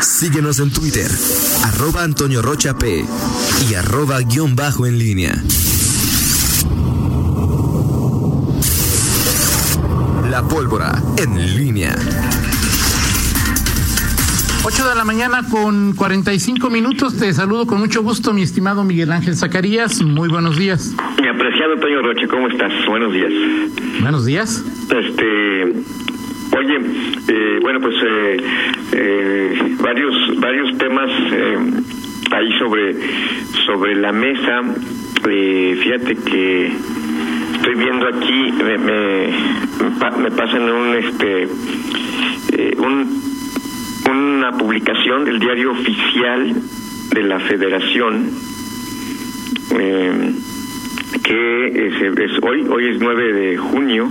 Síguenos en Twitter, arroba Antonio Rocha P y arroba guion bajo en línea. La pólvora en línea. 8 de la mañana con 45 minutos. Te saludo con mucho gusto, mi estimado Miguel Ángel Zacarías. Muy buenos días. Mi apreciado Antonio Roche, ¿cómo estás? Buenos días. Buenos días. Este, oye, eh, bueno, pues eh, eh, varios varios temas ahí sobre sobre la mesa. fíjate que estoy viendo aquí me me, me pasan un este un una publicación del diario oficial de la Federación eh, que es, hoy, hoy es 9 de junio,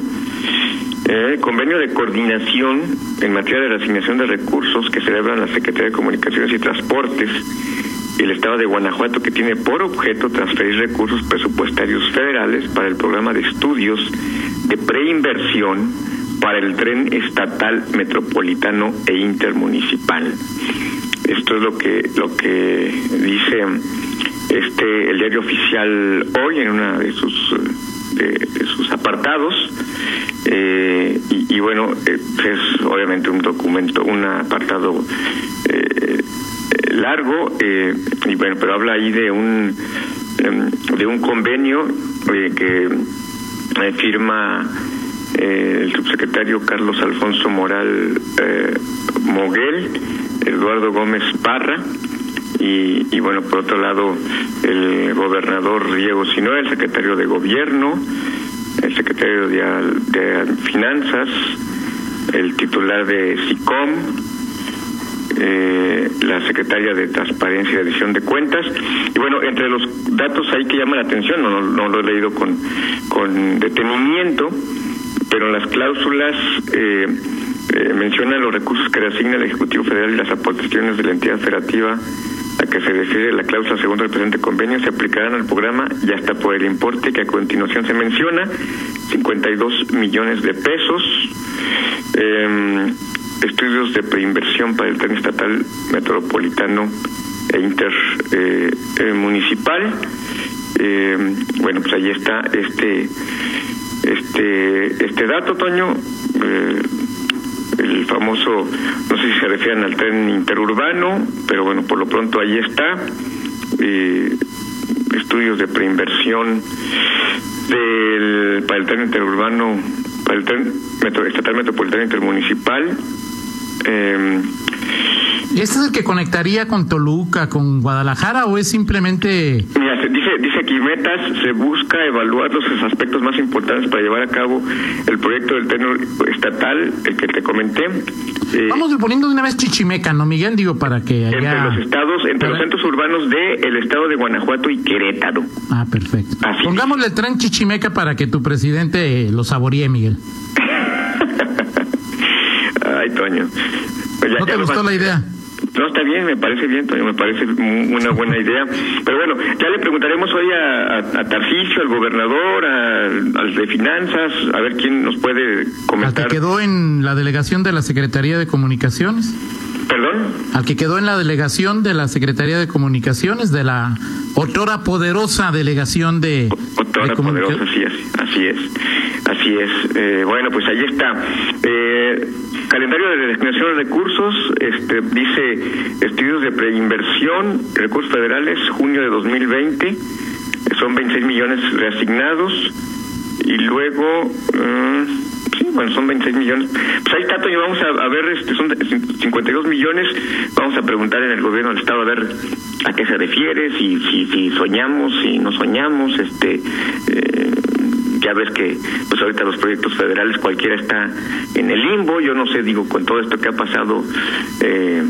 eh, convenio de coordinación en materia de asignación de recursos que celebran la Secretaría de Comunicaciones y Transportes y el Estado de Guanajuato que tiene por objeto transferir recursos presupuestarios federales para el programa de estudios de preinversión para el tren estatal metropolitano e intermunicipal. Esto es lo que lo que dice este el diario oficial hoy en una de sus de, sus apartados eh, bueno es obviamente un documento un apartado eh, largo eh, y bueno pero habla ahí de un em, de un convenio que firma eh, el subsecretario Carlos Alfonso Moral eh, Moguel, Eduardo Gómez Parra, y, bueno, por otro lado, el gobernador Diego Sinoa, el secretario de Gobierno, el secretario de, Finanzas, el titular de SICOM, eh, la secretaria de Transparencia y Edición de Cuentas. Y bueno, entre los datos ahí que llaman la atención, no, no, lo he leído con, con detenimiento, pero en las cláusulas eh, eh, mencionan los recursos que le asigna el Ejecutivo Federal y las aportaciones de la entidad federativa a que se refiere la cláusula segunda del presente convenio se aplicarán al programa y hasta por el importe que a continuación se menciona, 52 millones de pesos. Em, estudios de preinversión para el tren estatal metropolitano e intermunicipal. Eh, em, bueno, pues ahí está este este este dato, Toño, eh, el famoso, no sé si se refieren al tren interurbano, pero bueno, por lo pronto ahí está. Eh, estudios de preinversión del, para el tren interurbano, para el tren estatal metropolitano intermunicipal. Eh, ¿Este es el que conectaría con Toluca, con Guadalajara o es simplemente...? Mira, dice, dice aquí, metas, se busca evaluar los aspectos más importantes para llevar a cabo el proyecto del tren estatal, el que te comenté. Eh, Vamos poniendo de una vez Chichimeca, ¿no, Miguel? Digo, para que haya... Entre los estados, entre los centros urbanos del el estado de Guanajuato y Querétaro. Ah, perfecto. Pongámosle el tren Chichimeca para que tu presidente lo saboree, Miguel. Ay, Toño. Pues ¿No te gustó la idea? No, está bien, me parece bien, me parece una buena idea. Pero bueno, ya le preguntaremos hoy a, a, Tarcisio, al gobernador, al de Finanzas, a ver quién nos puede comentar. ¿Al que quedó en la delegación de la Secretaría de Comunicaciones? ¿Perdón? Al que quedó en la delegación de la Secretaría de Comunicaciones, de la otrora poderosa delegación de... Otrora poderosa, así es, así es, así es. Eh, bueno, pues ahí está. Eh, Calendario de designación de recursos, este, dice estudios de preinversión, recursos federales, junio de 2020, son 26 millones reasignados, y luego, mm, sí, bueno, son 26 millones. Pues ahí está, Toño, vamos a, ver, este, son 52 millones, vamos a preguntar en el gobierno del Estado a ver a qué se refiere, si, si, si soñamos, si no soñamos, este... Eh, ya ves que pues ahorita los proyectos federales cualquiera está en el limbo, yo no sé, digo, con todo esto que ha pasado eh,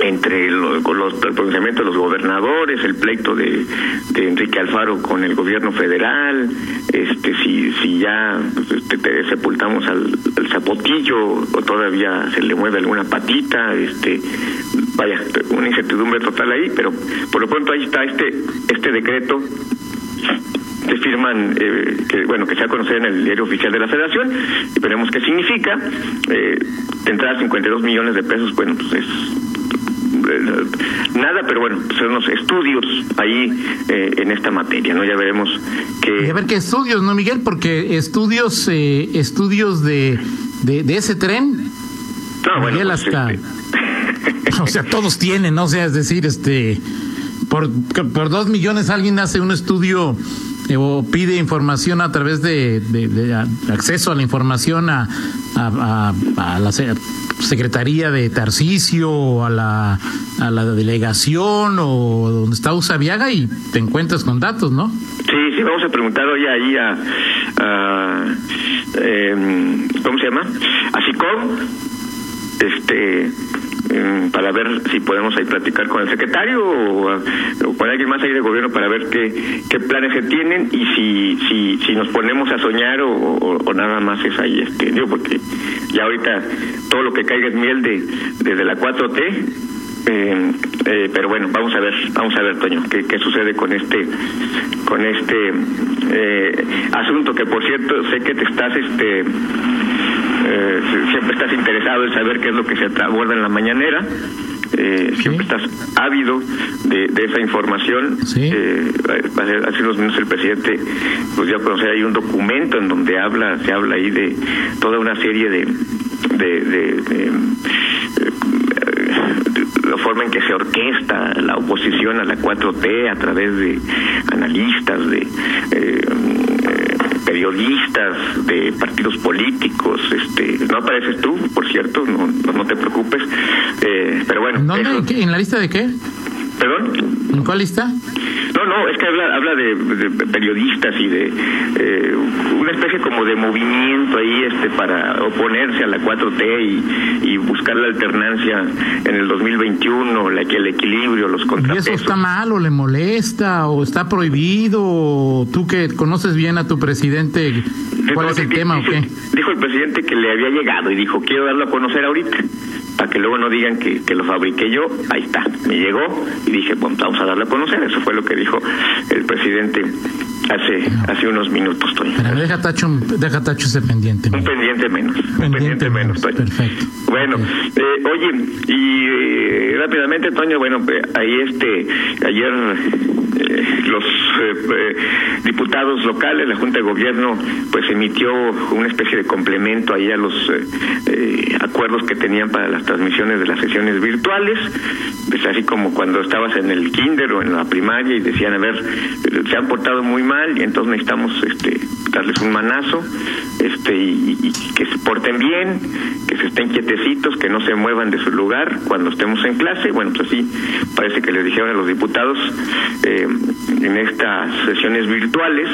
entre los, el pronunciamiento de los gobernadores, el pleito de, Enrique Alfaro con el gobierno federal, este si si ya este, sepultamos al, zapotillo o todavía se le mueve alguna patita, este vaya, una incertidumbre total ahí, pero por lo pronto ahí está este este decreto que firman, eh, que bueno, que se ha conocido en el diario oficial de la Federación, y veremos qué significa. Eh, entrada 52 millones de pesos, bueno, pues es nada, pero bueno, son unos estudios ahí en esta materia, ¿no? Ya veremos que... Y a ver qué estudios, ¿no, Miguel? Porque estudios, estudios de, de, ese tren, no, bueno, Miguel, pues, hasta... Este, o sea, todos tienen, ¿no? O sea, es decir, este, por, por dos millones alguien hace un estudio eh, o pide información a través de, acceso a la información a, a, a, la Secretaría de Tarcisio o a la, a la delegación o donde está Usabiaga y te encuentras con datos, ¿no? Sí, sí, vamos a preguntar hoy ahí a, a eh, ¿cómo se llama? A SICOM, este para ver si podemos ahí platicar con el secretario o, con alguien más ahí de gobierno para ver qué, qué planes se tienen y si si, si nos ponemos a soñar o, nada más es ahí este digo porque ya ahorita todo lo que caiga es miel de desde la 4T eh, eh, pero bueno vamos a ver vamos a ver Toño qué, qué sucede con este con este eh, asunto que por cierto sé que te estás este eh, siempre estás interesado en saber qué es lo que se aborda en la mañanera. Eh, siempre estás ávido de, esa información. Eh, hace unos minutos el presidente pues ya conocer hay un documento en donde habla, se habla ahí de toda una serie de, de, la forma en que se orquesta la oposición a la 4T a través de analistas, de periodistas, de partidos políticos, este, no apareces tú, por cierto, no, no, te preocupes, eh, pero bueno. ¿En la lista de qué? ¿Perdón? ¿En cuál lista? No, es que habla, habla de, periodistas y de eh, una especie como de movimiento ahí este para oponerse a la 4T y, buscar la alternancia en el 2021, la, el equilibrio, los contrapesos. ¿Y eso está mal o le molesta o está prohibido? tú que conoces bien a tu presidente, ¿cuál es el tema o qué? Dijo el presidente que le había llegado y dijo, quiero darlo a conocer ahorita para que luego no digan que, que, lo fabriqué yo, ahí está, me llegó y dije, bueno, vamos a darle a conocer, eso fue lo que dijo el presidente hace hace unos minutos, Toño. Pero deja Tacho, deja Tacho ese pendiente. Un pendiente menos. un pendiente menos, Toño. Perfecto. Bueno, eh, oye, y eh, rápidamente, Toño, bueno, eh, ahí este, ayer los diputados locales, la Junta de Gobierno, pues emitió una especie de complemento ahí a los acuerdos que tenían para las transmisiones de las sesiones virtuales, pues así como cuando estabas en el kinder o en la primaria y decían, a ver, se han portado muy mal y entonces necesitamos este darles un manazo este y, que se porten bien que se estén quietecitos que no se muevan de su lugar cuando estemos en clase bueno pues así parece que les dijeron a los diputados eh, en estas sesiones virtuales.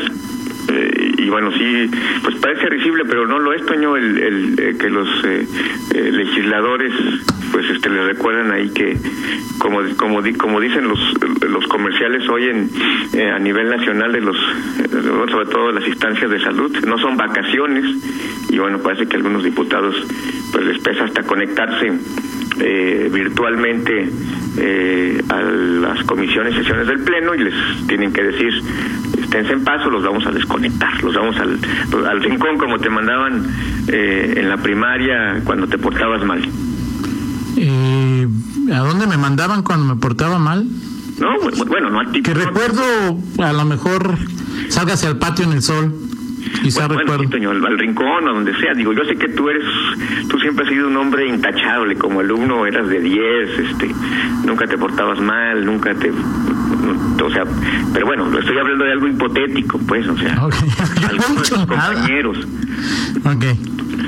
Eh, y bueno, sí, pues parece risible, pero no lo es, Toño, el, el eh, que los eh, legisladores pues este les recuerdan ahí que como como como dicen los los comerciales hoy en a nivel nacional de los sobre todo las instancias de salud no son vacaciones. Y bueno parece que algunos diputados pues les pesa hasta conectarse virtualmente a las comisiones sesiones del pleno y les tienen que decir esténse en paso, los vamos a desconectar, los vamos al, al rincón como te mandaban eh, en la primaria cuando te portabas mal. Eh, ¿A dónde me mandaban cuando me portaba mal? No, bueno, no a Que recuerdo, a lo mejor, sálgase al patio en el sol. Quizá recuerdo. al, rincón o donde sea. Digo, yo sé que tú eres, tú siempre has sido un hombre intachable. Como alumno eras de 10, este, nunca te portabas mal, nunca te o sea, pero bueno, estoy hablando de algo hipotético, pues, o sea, algunos compañeros. Ok.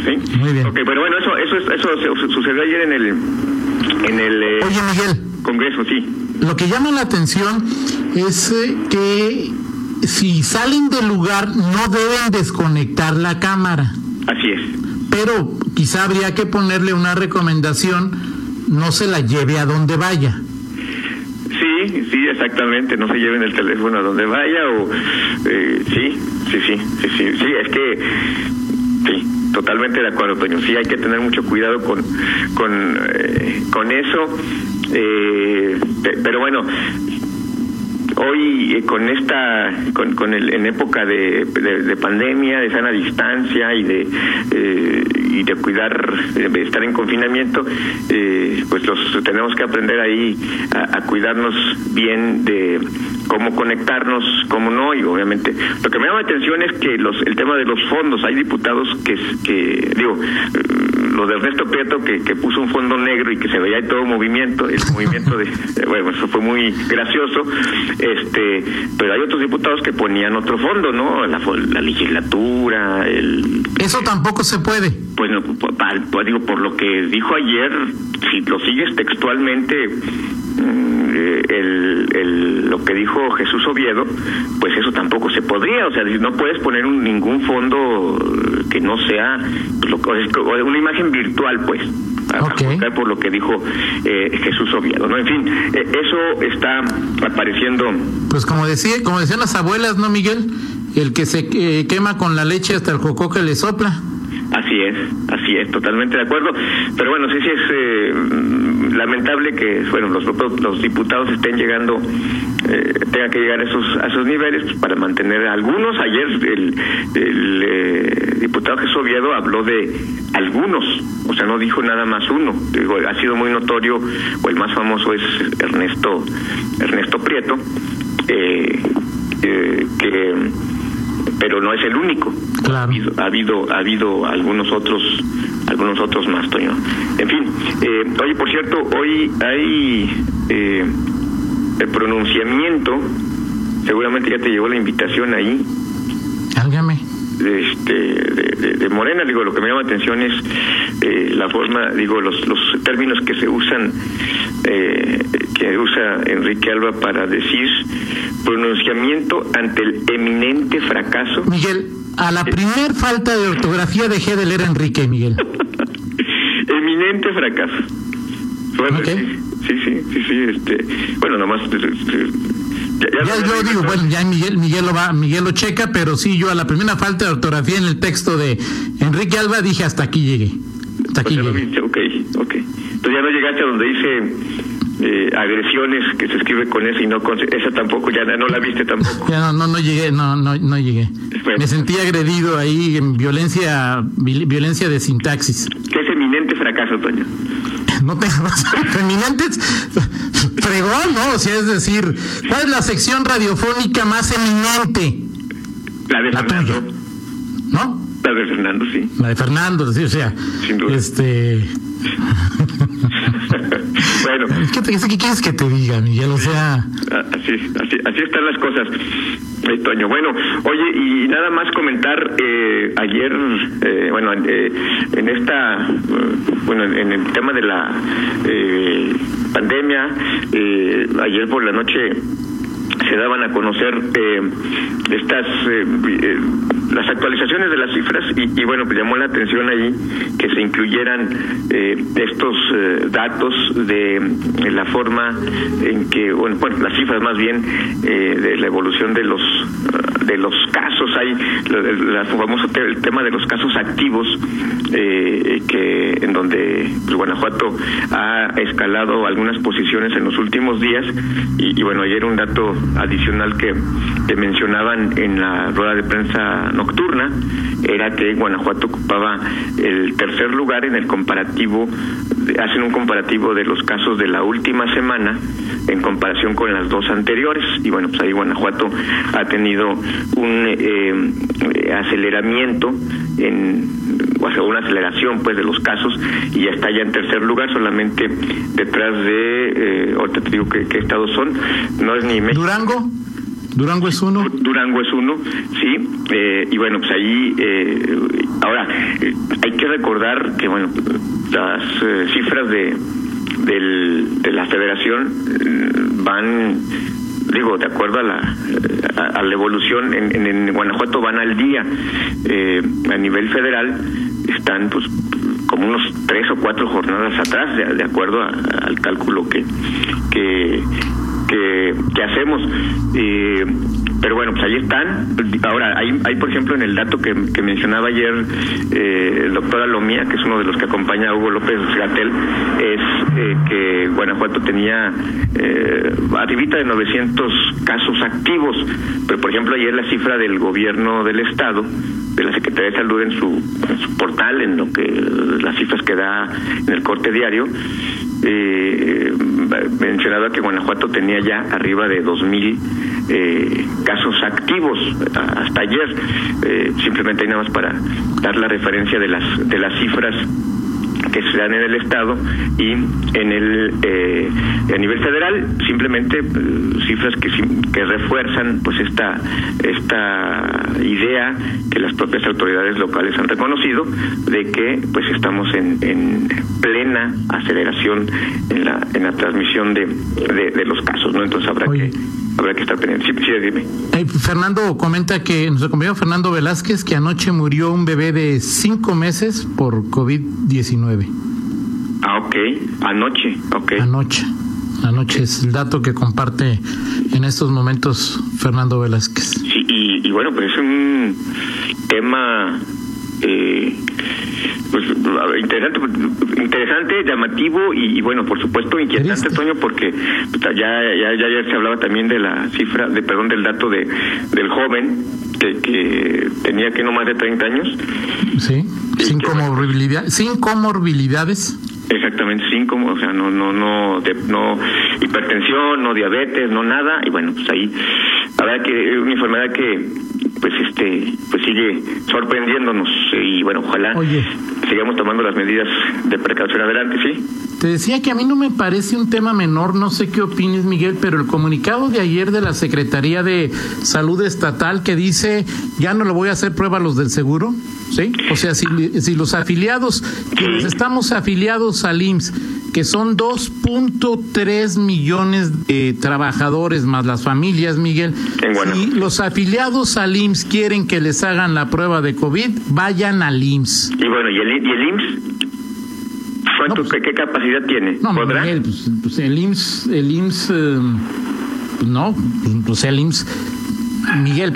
¿Sí? Muy bien. Ok, pero bueno, eso, eso, eso sucedió ayer en el, en el eh, Oye, Miguel. Congreso, sí. Lo que llama la atención es eh, que si salen del lugar no deben desconectar la cámara. Así es. Pero quizá habría que ponerle una recomendación, no se la lleve a donde vaya. Sí, sí, exactamente, no se lleven el teléfono a donde vaya o eh, sí, sí, sí, sí, sí, sí, es que sí, totalmente de acuerdo, Toño, sí hay que tener mucho cuidado con con, eh, con eso, eh, pero bueno, hoy eh, con esta, con, con el, en época de, de, pandemia, de sana distancia y de eh, y de cuidar, de estar en confinamiento, eh, pues los tenemos que aprender ahí a, a cuidarnos bien de cómo conectarnos, cómo no, y obviamente lo que me llama la atención es que los, el tema de los fondos, hay diputados que, que digo, lo de Ernesto Prieto que, que puso un fondo negro y que se veía ahí todo movimiento, el movimiento de, bueno, eso fue muy gracioso, este, pero hay otros diputados que ponían otro fondo, ¿no? La, la legislatura, el... Eso tampoco se puede. Bueno, pues, digo, por lo que dijo ayer, si lo sigues textualmente, mm, el, el, lo que dijo Jesús Oviedo, pues eso tampoco se podría, o sea, no puedes poner un, ningún fondo que no sea lo, una imagen virtual, pues. Okay. por lo que dijo eh, Jesús Oviedo, ¿no? En fin, eh, eso está apareciendo. Pues como decía, como decían las abuelas, ¿no, Miguel? El que se eh, quema con la leche hasta el coco que le sopla. Así es, así es, totalmente de acuerdo. Pero bueno, sí, sí es eh, lamentable que bueno los, diputados estén llegando, eh, tengan que llegar a esos, a esos niveles pues, para mantener algunos. Ayer el, eh, diputado Jesús Oviedo habló de algunos, o sea, no dijo nada más uno. Digo, ha sido muy notorio, o el más famoso es Ernesto, Ernesto Prieto, eh, que pero no es el único. Ha habido, ha habido, ha habido algunos otros, algunos otros más, Toño. En fin, eh, oye, por cierto, hoy hay eh, el pronunciamiento, seguramente ya te llegó la invitación ahí. Álgame. Este, de, de, Morena, digo, lo que me llama atención es eh, la forma, digo, los, los términos que se usan, eh, que usa Enrique Alba para decir pronunciamiento ante el eminente fracaso. Miguel, a la primer falta de ortografía dejé de leer a Enrique, Miguel. eminente fracaso. Bueno, sí, sí, sí, sí, este, bueno, nomás ya, yo digo, bueno, ya Miguel, Miguel lo va, Miguel lo checa, pero sí, yo a la primera falta de ortografía en el texto de Enrique Alba dije hasta aquí llegué. Hasta aquí pues llegué. ok, ok. Entonces ya no llegaste a donde dice eh, agresiones que se escribe con esa y no con esa tampoco ya no la viste tampoco ya no no, llegué no no no llegué me sentí agredido ahí en violencia violencia de sintaxis qué es eminente fracaso Toño no tengo eminentes fregón no o sea es decir cuál es la sección radiofónica más eminente la de Fernando. no la de Fernando sí. La de Fernando sí o sea Sin duda. este bueno. ¿Qué, ¿Qué, quieres que te diga, Miguel? O sea... Así, así, así están las cosas, eh, Toño. Bueno, oye, y nada más comentar, eh, ayer, eh, bueno, eh, en esta, bueno, en el tema de la pandemia, ayer por la noche se daban a conocer eh, estas eh, eh, las actualizaciones de las cifras y, bueno pues llamó la atención ahí que se incluyeran estos datos de, la forma en que bueno, las cifras más bien de la evolución de los de los casos. Hay el, famoso el tema de los casos activos que en donde pues, Guanajuato ha escalado algunas posiciones en los últimos días y, y bueno ayer un dato adicional que, te mencionaban en la rueda de prensa nocturna era que Guanajuato ocupaba el tercer lugar en el comparativo, hacen un comparativo de los casos de la última semana en comparación con las dos anteriores y bueno pues ahí Guanajuato ha tenido un eh, aceleramiento en o sea, una aceleración pues de los casos y ya está ya en tercer lugar solamente detrás de eh, ahorita te digo que, estados son no es ni México Durango Durango es uno. Durango es uno, sí. Eh, y bueno, pues ahí, eh, ahora, eh, hay que recordar que, bueno, las cifras de, del, de la federación van, digo, de acuerdo a la, a, la evolución, en, en, Guanajuato van al día. a nivel federal están, pues, como unos tres o cuatro jornadas atrás, de, acuerdo al cálculo que, que, que, hacemos. Pero bueno, pues ahí están. Ahora, hay, hay por ejemplo, en el dato que, que mencionaba ayer eh, el doctor Alomía, que es uno de los que acompaña a Hugo López Gatel, es eh, que Guanajuato tenía eh, de 900 casos activos, pero por ejemplo ayer la cifra del gobierno del estado, de la Secretaría de Salud en su, portal, en lo que las cifras que da en el corte diario, eh, mencionaba que Guanajuato tenía ya arriba de 2.000 eh, casos activos hasta ayer. Eh, simplemente hay nada más para dar la referencia de las de las cifras que se dan en el estado y en el eh, a nivel federal simplemente eh, cifras que que refuerzan pues esta esta idea que las propias autoridades locales han reconocido de que pues estamos en, en plena aceleración en la en la transmisión de, de, de los casos no entonces habrá Oye. que habrá que estar pendiente sí, sí dime Eh, Fernando comenta que nuestro compañero Fernando Velázquez que anoche murió un bebé de cinco meses por COVID-19. ah ok anoche ok Anoche. Anoche es el dato que comparte en estos momentos Fernando Velázquez. Sí, y, y bueno, pues es un tema eh, pues interesante, interesante, llamativo y, y, bueno, por supuesto inquietante, Triste. Toño, porque ya, ya, ya ayer se hablaba también de la cifra, de perdón, del dato de del joven que, que tenía que no más de 30 años. Sí. Sin, qué comorbilidad- sin comorbilidades. Exactamente, cinco, o sea, no, no, no, de- no hipertensión, no diabetes, no nada, y bueno, pues ahí habrá que, es una enfermedad que, pues este, pues sigue sorprendiéndonos, y bueno, ojalá Oye. sigamos tomando las medidas de precaución adelante, ¿sí? Te decía que a mí no me parece un tema menor, no sé qué opines Miguel, pero el comunicado de ayer de la Secretaría de Salud Estatal que dice ya no le voy a hacer prueba a los del seguro, ¿sí? O sea, si, si los afiliados, quienes estamos afiliados al IMSS, que son 2.3 millones de trabajadores más las familias, Miguel, si los afiliados al IMSS quieren que les hagan la prueba de COVID, vayan al IMSS. Y bueno, ¿y el, y el IMSS? ¿Cuánto, No, pues- qué, qué capacidad tiene? No, ¿Podrá? Miguel, pues, pues el IMSS, el IMSS, eh, pues no, pues el IMSS, Miguel,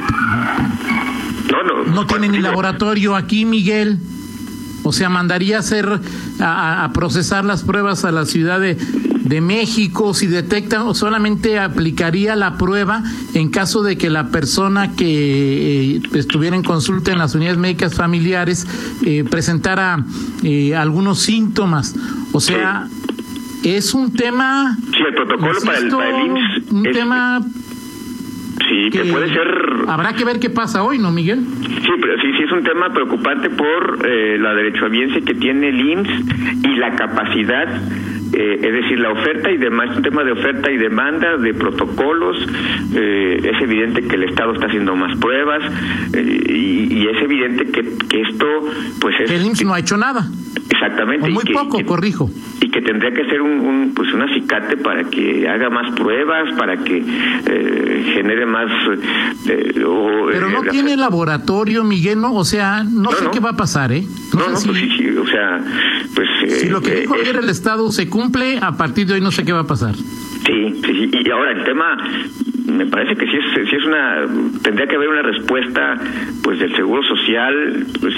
No, no. no tiene ni laboratorio aquí, Miguel. O sea, mandaría a hacer, a- a, procesar las pruebas a la Ciudad de, de México, si detectan, o solamente aplicaría la prueba en caso de que la persona que eh, estuviera en consulta en las unidades médicas familiares eh, presentara eh, algunos síntomas. O sea, es un tema, Sí, el protocolo para el, insisto, para el IMSS un es- tema sí, que, que puede ser habrá que ver qué pasa hoy, ¿no, Miguel? Sí, pero sí, sí es un tema preocupante por eh, la derechohabiencia que tiene el IMSS y la capacidad, eh, es decir, la oferta y demás, es un tema de oferta y demanda, de protocolos. eh, es evidente que el Estado está haciendo más pruebas eh, y, y es evidente que, que esto, pues es. El IMSS no ha hecho nada. Exactamente. O y muy que- poco, que- corrijo. y que tendría que ser un, un, pues un acicate para que haga más pruebas, para que eh, genere más... eh, o, Pero no eh, tiene laboratorio, Miguel, ¿no? O sea, no, No, sé no. qué va a pasar, ¿eh? No, no, si, pues sí, sí, o sea, pues... si eh, lo que eh, dijo es- ayer el Estado se cumple, a partir de hoy no sé qué va a pasar. Sí, sí, sí, y ahora el tema me parece que sí es, sí es una tendría que haber una respuesta pues del seguro social pues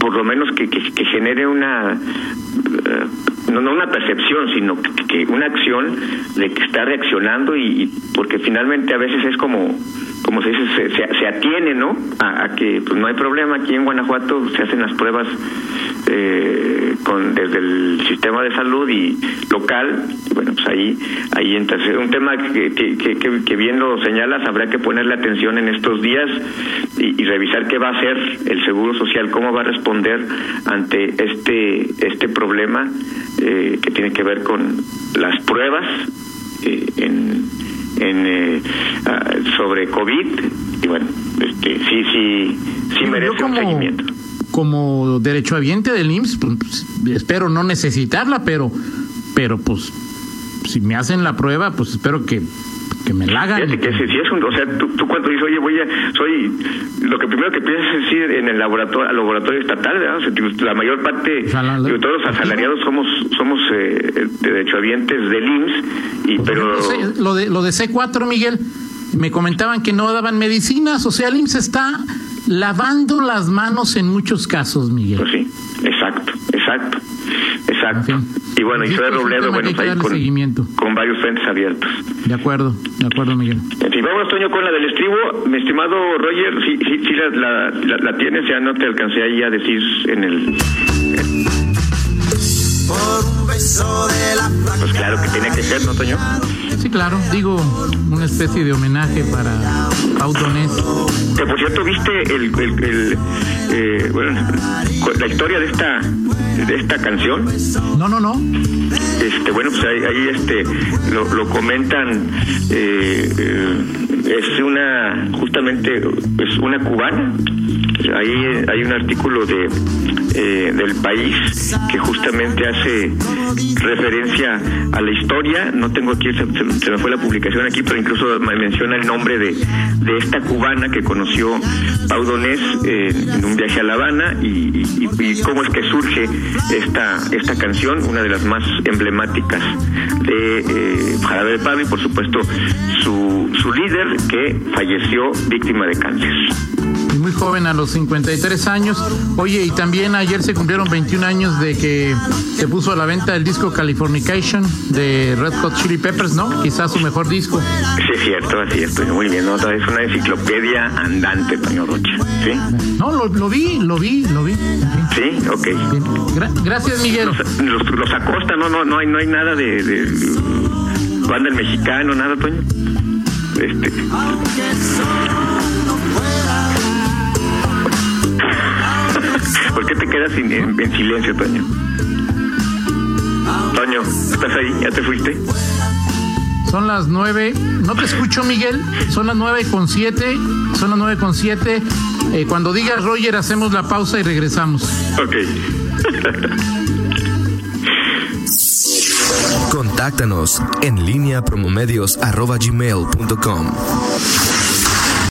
por lo menos que, que, genere una eh, no, no una percepción sino que, que una acción de que está reaccionando y, y porque finalmente a veces es como como se dice se, se, se atiene no a, a que pues no hay problema. Aquí en Guanajuato se hacen las pruebas eh, con desde el sistema de salud y local. Bueno pues ahí ahí entonces un tema que, que, que, que- que bien lo señalas. Habrá que ponerle atención en estos días y, y revisar qué va a hacer el seguro social cómo va a responder ante este este problema eh, que tiene que ver con las pruebas eh, en en eh, ah, sobre covid y bueno este sí sí sí merece un seguimiento. como derechohabiente del IMSS, pues, pues, espero no necesitarla, pero, pero pues, si me hacen la prueba, pues espero que, que me la hagan. Fíjate que si, si es un, o sea, tú, tú cuando dices, oye, voy a, soy, lo que primero que piensas es ir en el laboratorio, al laboratorio estatal, ¿verdad? O sea, la mayor parte, O sea, la- digo, todos los asalariados somos, somos eh, derechohabientes del IMSS, y, Pues, pero, lo de lo de C4, Miguel, me comentaban que no daban medicinas, o sea, el IMSS está lavando las manos en muchos casos, Miguel. Pues sí, exacto, exacto, exacto. Y bueno, y Soy Robledo, bueno, ahí con, seguimiento. con varios frentes abiertos. De acuerdo, de acuerdo, Miguel. En fin, vamos, Toño, con la del estribo. Mi estimado Roger, si, si, si la, la, la, tienes, ya no te alcancé ahí a decir en el... Pues claro que tiene que ser, ¿no, Toño? Sí, claro. Digo, una especie de homenaje para Pau Que por cierto, ¿viste el, el, eh, bueno, la historia de esta de esta canción? No, no, no. Este, bueno, pues ahí, este lo, lo comentan eh, eh es una justamente es una cubana ahí hay un artículo de eh, del país que justamente hace referencia a la historia no tengo aquí se, me fue la publicación aquí pero incluso me menciona el nombre de, de esta cubana que conoció Pau Donés eh, en un viaje a La Habana y, cómo es que surge esta esta canción una de las más emblemáticas de eh, Jarabe y por supuesto su, su líder que falleció víctima de cáncer. Muy joven, a los 53 años. Oye, y también ayer se cumplieron 21 años de que se puso a la venta el disco Californication de Red Hot Chili Peppers, ¿no? Quizás su mejor disco. Sí, es cierto, así estoy muy bien. ¿no? Es una enciclopedia andante, Toño Rocha. ¿Sí? No, lo, lo vi, lo vi, lo vi. Sí, ok. gracias, Miguel. Los, los, Acosta, no, no, no hay, no hay nada de, de banda el mexicano, nada, Toño. Este. ¿Por qué te quedas en, silencio, Toño? Toño, ¿estás ahí? ¿Ya te fuiste? Son las nueve. No te escucho, Miguel. Son las nueve con siete. Son las nueve con siete. Eh, cuando digas Roger, hacemos la pausa y regresamos. Ok. Contáctanos en línea promomedios.com.